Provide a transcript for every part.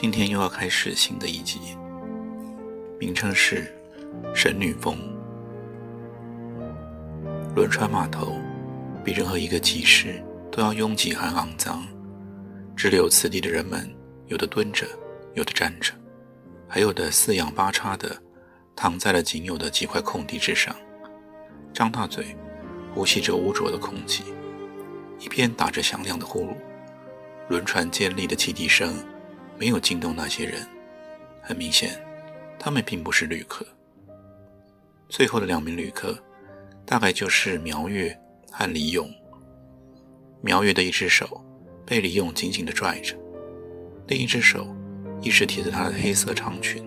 今天又要开始新的一集，名称是《神女峰》。轮船码头比任何一个集市都要拥挤和肮脏，滞留此地的人们，有的蹲着，有的站着，还有的四仰八叉的躺在了仅有的几块空地之上，张大嘴，呼吸着污浊的空气，一边打着响亮的呼噜。轮船尖利的汽笛声。没有惊动那些人，很明显，他们并不是旅客。最后的两名旅客，大概就是苗月和李勇。苗月的一只手被李勇紧紧地拽着，另一只手一直提着他的黑色长裙，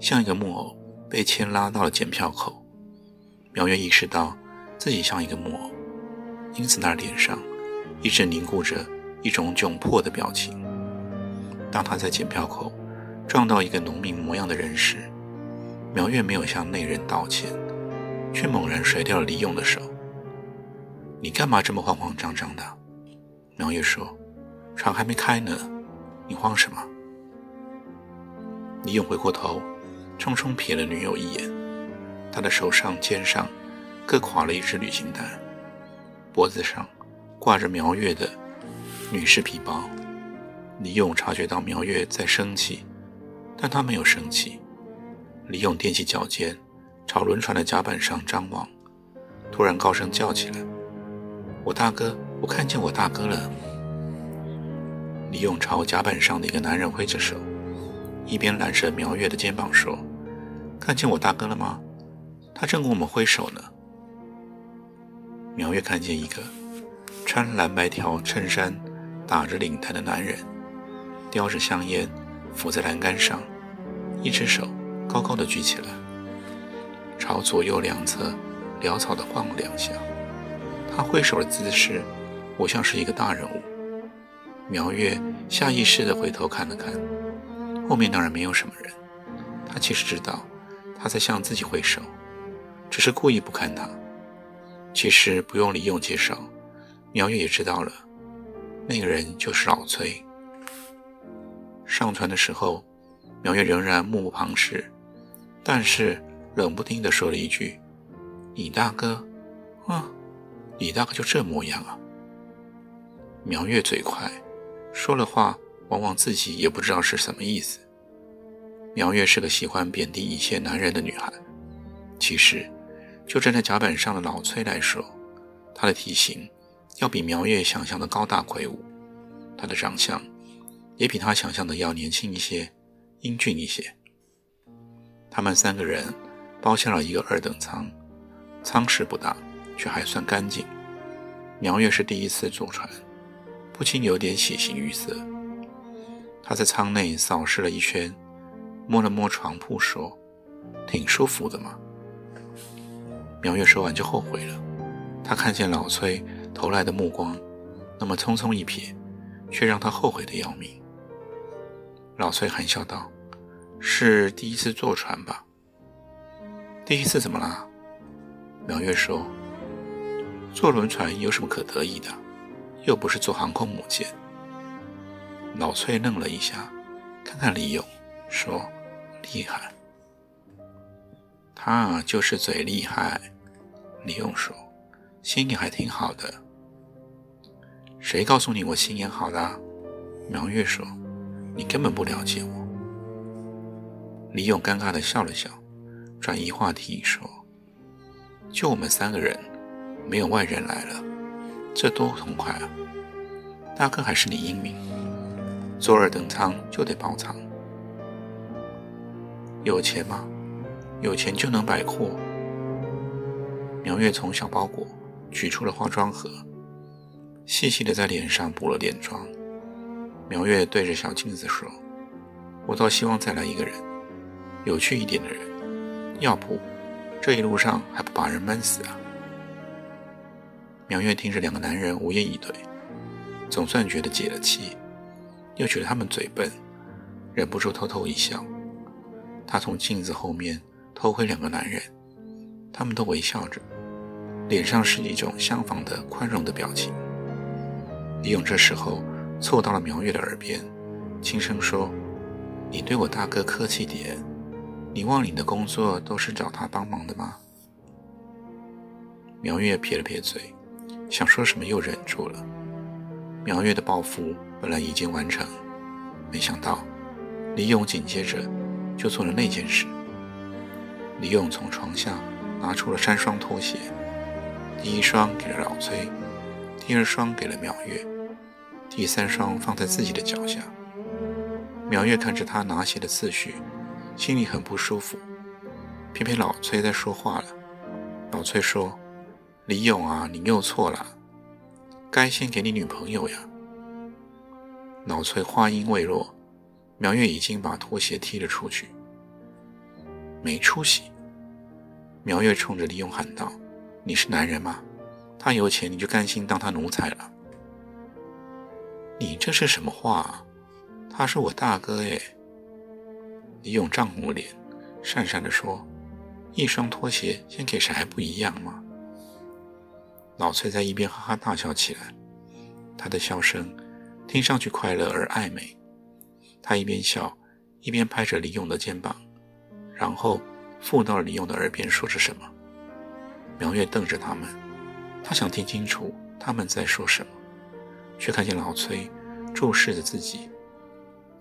像一个木偶被牵拉到了检票口。苗月意识到自己像一个木偶，因此那脸上一直凝固着一种窘迫的表情。当他在检票口撞到一个农民模样的人时，苗月没有向那人道歉，却猛然甩掉了李勇的手。“你干嘛这么慌慌张张的？”苗月说，“船还没开呢，你慌什么？”李勇回过头，匆匆瞥了女友一眼，他的手上、肩上各挎了一只旅行袋，脖子上挂着苗月的女士皮包。李勇察觉到苗月在生气，但他没有生气。李勇踮起脚尖，朝轮船的甲板上张望，突然高声叫起来：“我大哥！我看见我大哥了！”李勇朝甲板上的一个男人挥着手，一边揽着苗月的肩膀说：“看见我大哥了吗？他正跟我们挥手呢。”苗月看见一个穿蓝白条衬衫、打着领带的男人。叼着香烟，伏在栏杆上，一只手高高的举起来，朝左右两侧潦草的晃了两下。他挥手的姿势，我像是一个大人物。苗月下意识的回头看了看，后面当然没有什么人。他其实知道他在向自己挥手，只是故意不看他。其实不用李勇介绍，苗月也知道了，那个人就是老崔。上船的时候，苗月仍然目不旁视，但是冷不丁地说了一句：“李大哥，啊，李大哥就这模样啊。”苗月嘴快，说了话往往自己也不知道是什么意思。苗月是个喜欢贬低一切男人的女孩。其实，就站在甲板上的老崔来说，他的体型要比苗月想象的高大魁梧，他的长相。也比他想象的要年轻一些，英俊一些。他们三个人包下了一个二等舱，舱室不大，却还算干净。苗月是第一次坐船，不禁有点喜形于色。他在舱内扫视了一圈，摸了摸床铺，说：“挺舒服的嘛。”苗月说完就后悔了。他看见老崔投来的目光，那么匆匆一瞥，却让他后悔的要命。老崔含笑道：“是第一次坐船吧？第一次怎么了？”苗月说：“坐轮船有什么可得意的？又不是坐航空母舰。”老崔愣了一下，看看李勇，说：“厉害。”他就是嘴厉害。李勇说：“心眼还挺好的。”谁告诉你我心眼好的？苗月说。你根本不了解我。李勇尴尬地笑了笑，转移话题说：“就我们三个人，没有外人来了，这多痛快啊！大哥还是你英明，坐二等舱就得包舱。有钱吗？有钱就能摆阔。苗月从小包裹取出了化妆盒，细细的在脸上补了点妆。苗月对着小镜子说：“我倒希望再来一个人，有趣一点的人，要不这一路上还不把人闷死啊？”苗月听着两个男人无言以对，总算觉得解了气，又觉得他们嘴笨，忍不住偷偷一笑。他从镜子后面偷窥两个男人，他们都微笑着，脸上是一种相仿的宽容的表情。李勇这时候。凑到了苗月的耳边，轻声说：“你对我大哥客气点，你忘了你的工作都是找他帮忙的吗？”苗月撇了撇嘴，想说什么又忍住了。苗月的报复本来已经完成，没想到李勇紧接着就做了那件事。李勇从床下拿出了三双拖鞋，第一双给了老崔，第二双给了苗月。第三双放在自己的脚下，苗月看着他拿鞋的次序，心里很不舒服。偏偏老崔在说话了。老崔说：“李勇啊，你又错了，该先给你女朋友呀。”老崔话音未落，苗月已经把拖鞋踢了出去。没出息！苗月冲着李勇喊道：“你是男人吗？他有钱你就甘心当他奴才了？”你这是什么话？他是我大哥哎！李勇涨红了脸，讪讪地说：“一双拖鞋先给谁还不一样吗？”老崔在一边哈哈大笑起来，他的笑声听上去快乐而暧昧。他一边笑，一边拍着李勇的肩膀，然后附到了李勇的耳边说着什么。苗月瞪着他们，他想听清楚他们在说什么。却看见老崔注视着自己，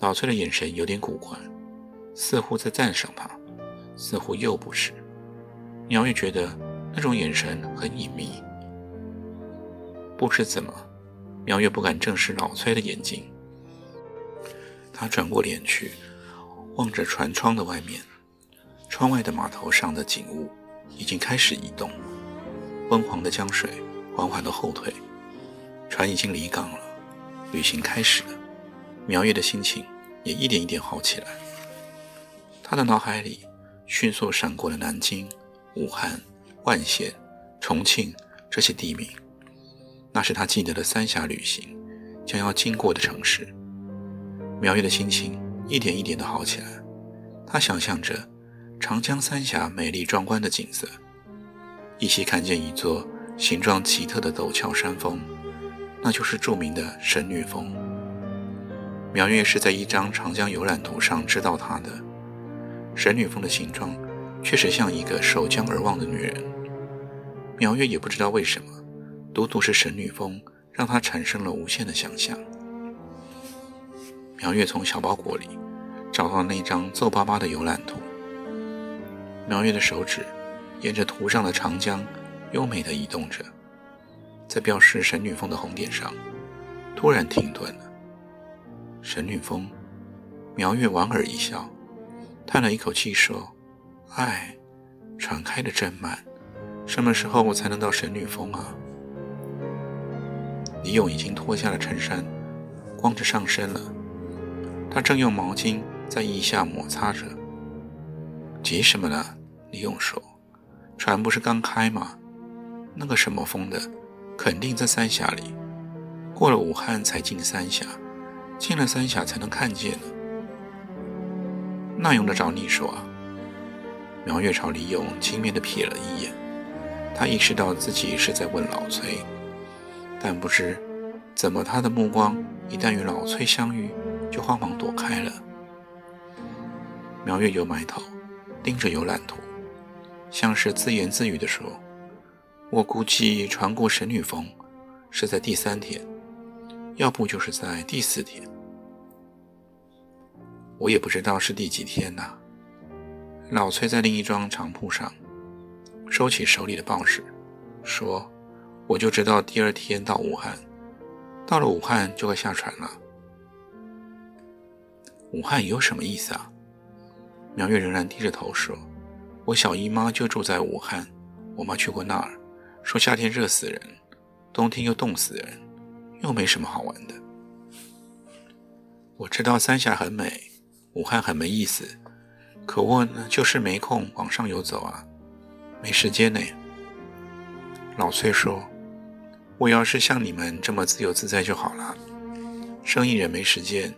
老崔的眼神有点古怪，似乎在赞赏他，似乎又不是。苗月觉得那种眼神很隐秘。不知怎么，苗月不敢正视老崔的眼睛。他转过脸去，望着船窗的外面，窗外的码头上的景物已经开始移动，昏黄的江水缓缓地后退。船已经离港了，旅行开始了。苗月的心情也一点一点好起来。他的脑海里迅速闪过了南京、武汉、万县、重庆这些地名，那是他记得的三峡旅行将要经过的城市。苗月的心情一点一点的好起来。他想象着长江三峡美丽壮观的景色，依稀看见一座形状奇特的陡峭山峰。那就是著名的神女峰。苗月是在一张长江游览图上知道它的。神女峰的形状确实像一个守江而望的女人。苗月也不知道为什么，独独是神女峰让她产生了无限的想象。苗月从小包裹里找到那张皱巴巴的游览图。苗月的手指沿着图上的长江优美地移动着。在标示神女峰的红点上，突然停顿了。神女峰，苗月莞尔一笑，叹了一口气说：“唉，船开得真慢，什么时候我才能到神女峰啊？”李勇已经脱下了衬衫，光着上身了。他正用毛巾在腋下摩擦着。急什么呢？李勇说：“船不是刚开吗？那个什么峰的。”肯定在三峡里，过了武汉才进三峡，进了三峡才能看见呢。那用得着你说啊？苗月朝李勇轻蔑地瞥了一眼，他意识到自己是在问老崔，但不知怎么他的目光一旦与老崔相遇，就慌忙躲开了。苗月又埋头盯着游览图，像是自言自语地说。我估计船过神女峰是在第三天，要不就是在第四天。我也不知道是第几天呢。老崔在另一张长铺上收起手里的报纸，说：“我就知道第二天到武汉，到了武汉就会下船了。”武汉有什么意思啊？苗月仍然低着头说：“我小姨妈就住在武汉。”我妈去过那儿，说夏天热死人，冬天又冻死人，又没什么好玩的。我知道三峡很美，武汉很没意思，可我呢就是没空往上游走啊，没时间呢。老崔说：“我要是像你们这么自由自在就好了。生意人没时间，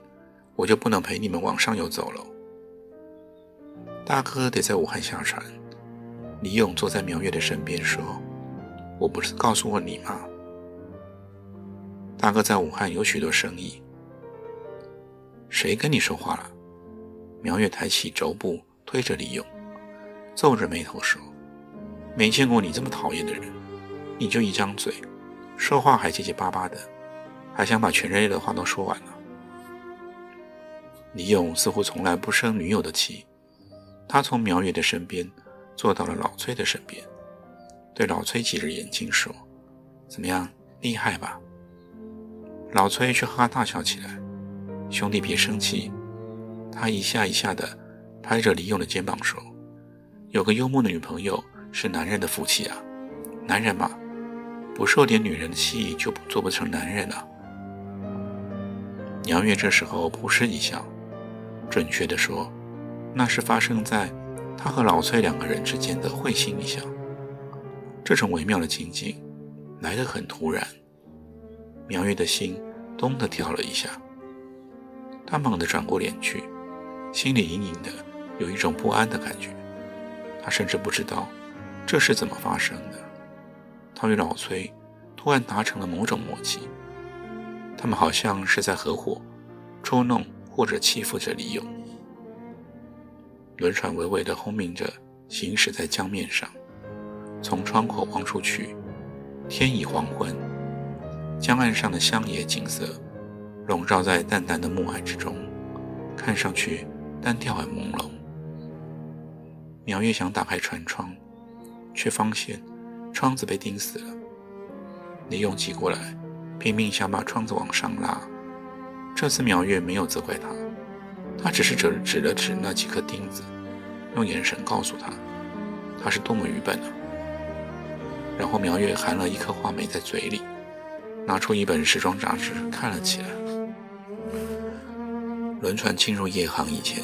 我就不能陪你们往上游走了。”大哥得在武汉下船。李勇坐在苗月的身边说：“我不是告诉过你吗？大哥在武汉有许多生意。”谁跟你说话了？苗月抬起肘部推着李勇，皱着眉头说：“没见过你这么讨厌的人，你就一张嘴，说话还结结巴巴的，还想把全人类的话都说完了。”李勇似乎从来不生女友的气，他从苗月的身边。坐到了老崔的身边，对老崔挤着眼睛说：“怎么样，厉害吧？”老崔却哈哈大笑起来。兄弟别生气，他一下一下的拍着李勇的肩膀说：“有个幽默的女朋友是男人的福气啊，男人嘛，不受点女人的气就做不成男人了。”杨月这时候扑哧一笑，准确的说，那是发生在。他和老崔两个人之间的会心一笑，这种微妙的情景来得很突然，苗月的心咚的跳了一下。他猛地转过脸去，心里隐隐的有一种不安的感觉。他甚至不知道这是怎么发生的。他与老崔突然达成了某种默契，他们好像是在合伙捉弄或者欺负着李勇。轮船微微的轰鸣着，行驶在江面上。从窗口望出去，天已黄昏，江岸上的乡野景色笼罩在淡淡的暮霭之中，看上去单调而朦胧。苗月想打开船窗，却发现窗子被钉死了。李勇挤过来，拼命想把窗子往上拉。这次苗月没有责怪他。他只是指指了指那几颗钉子，用眼神告诉他，他是多么愚笨啊！然后苗月含了一颗话梅在嘴里，拿出一本时装杂志看了起来。轮船进入夜航以前，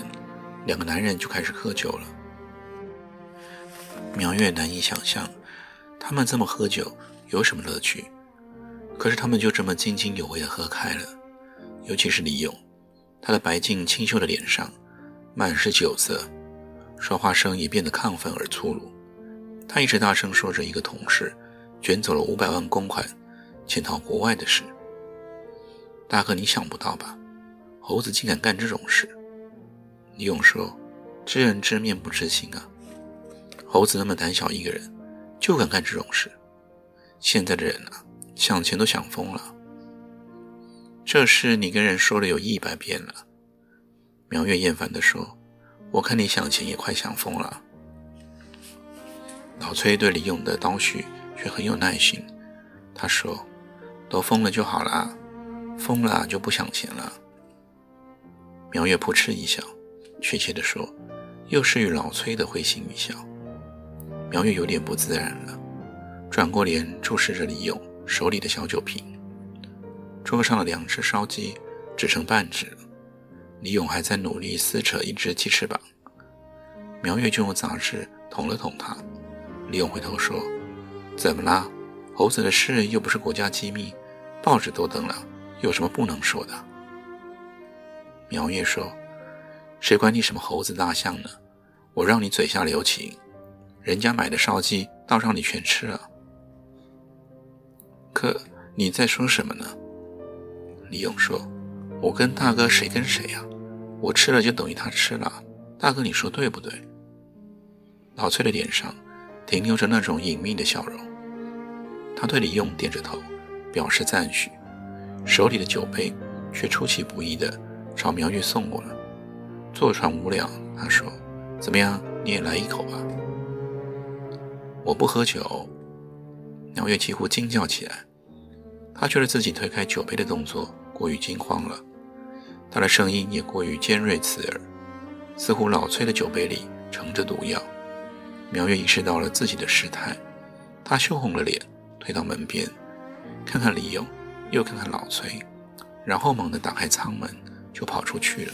两个男人就开始喝酒了。苗月难以想象，他们这么喝酒有什么乐趣，可是他们就这么津津有味地喝开了，尤其是李勇。他的白净清秀的脸上满是酒色，说话声也变得亢奋而粗鲁。他一直大声说着一个同事卷走了五百万公款潜逃国外的事。大哥，你想不到吧？猴子竟敢干这种事！李勇说：“知人知面不知心啊，猴子那么胆小一个人，就敢干这种事。现在的人啊，想钱都想疯了。”这事你跟人说了有一百遍了，苗月厌烦地说：“我看你想钱也快想疯了。”老崔对李勇的叨絮却很有耐心，他说：“都疯了就好了，疯了就不想钱了。”苗月扑哧一笑，确切地说，又是与老崔的会心一笑。苗月有点不自然了，转过脸注视着李勇手里的小酒瓶。桌上的两只烧鸡只剩半只了，李勇还在努力撕扯一只鸡翅膀。苗月就用杂志捅了捅他。李勇回头说：“怎么啦？猴子的事又不是国家机密，报纸都登了，有什么不能说的？”苗月说：“谁管你什么猴子大象呢？我让你嘴下留情，人家买的烧鸡倒让你全吃了。可你在说什么呢？”李勇说：“我跟大哥谁跟谁呀？我吃了就等于他吃了。大哥，你说对不对？”老崔的脸上停留着那种隐秘的笑容，他对李勇点着头，表示赞许，手里的酒杯却出其不意地朝苗月送过来。坐船无聊，他说：“怎么样，你也来一口吧。”我不喝酒。苗月几乎惊叫起来，他觉得自己推开酒杯的动作。过于惊慌了，他的声音也过于尖锐刺耳，似乎老崔的酒杯里盛着毒药。苗月意识到了自己的失态，他羞红了脸，退到门边，看看李勇，又看看老崔，然后猛地打开舱门，就跑出去了。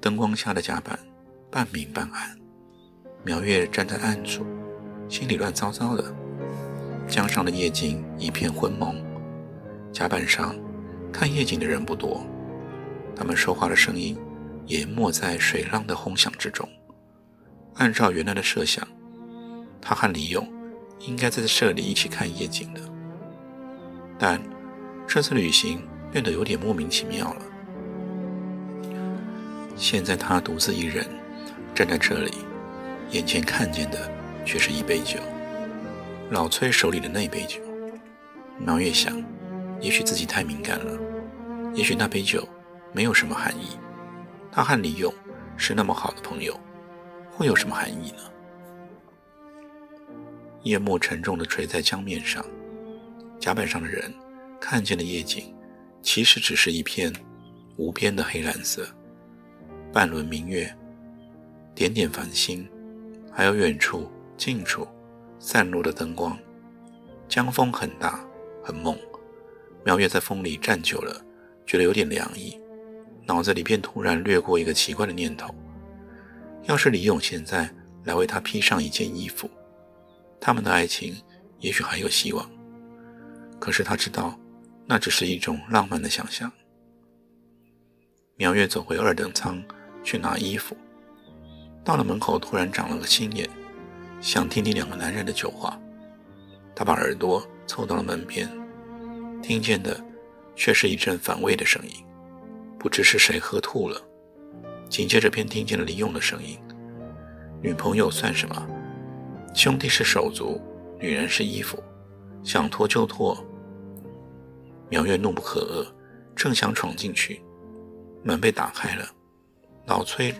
灯光下的甲板半明半暗，苗月站在暗处，心里乱糟糟的。江上的夜景一片昏蒙，甲板上看夜景的人不多，他们说话的声音淹没在水浪的轰响之中。按照原来的设想。他和李勇应该在这里一起看夜景的，但这次旅行变得有点莫名其妙了。现在他独自一人站在这里，眼前看见的却是一杯酒，老崔手里的那杯酒。苗月想，也许自己太敏感了，也许那杯酒没有什么含义。他和李勇是那么好的朋友，会有什么含义呢？夜幕沉重地垂在江面上，甲板上的人看见的夜景，其实只是一片无边的黑蓝色。半轮明月，点点繁星，还有远处、近处散落的灯光。江风很大，很猛。苗月在风里站久了，觉得有点凉意，脑子里便突然掠过一个奇怪的念头：要是李勇现在来为他披上一件衣服。他们的爱情也许还有希望，可是他知道，那只是一种浪漫的想象。苗月走回二等舱去拿衣服，到了门口，突然长了个心眼，想听听两个男人的酒话。他把耳朵凑到了门边，听见的却是一阵反胃的声音，不知是谁喝吐了。紧接着便听见了李勇的声音：“女朋友算什么？”兄弟是手足，女人是衣服，想脱就脱。苗月怒不可遏，正想闯进去，门被打开了，老崔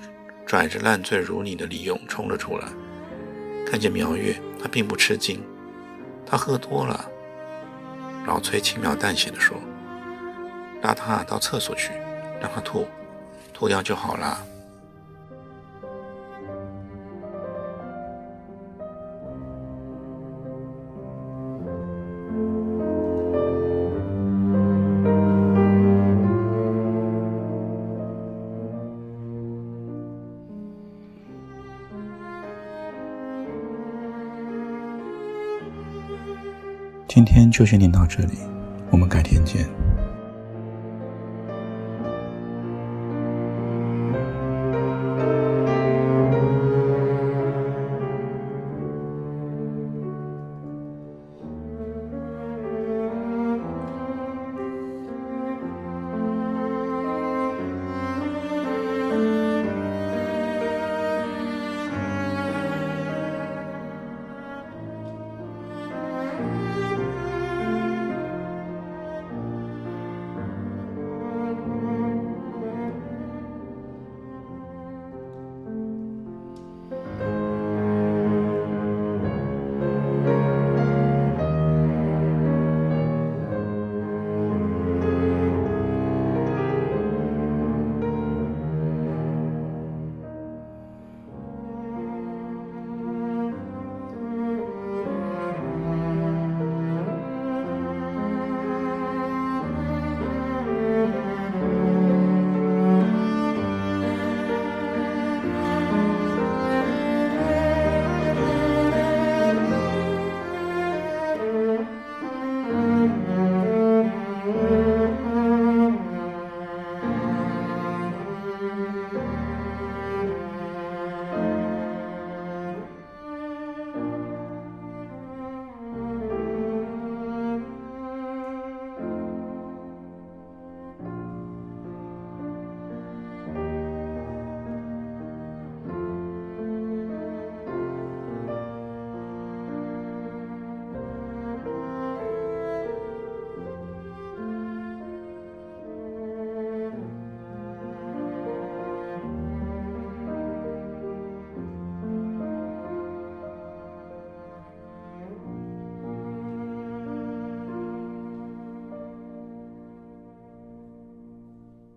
拽着烂醉如泥的李勇冲了出来。看见苗月，他并不吃惊，他喝多了。老崔轻描淡写的说：“拉他到厕所去，让他吐，涂掉就好了。”今天就先念到这里，我们改天见。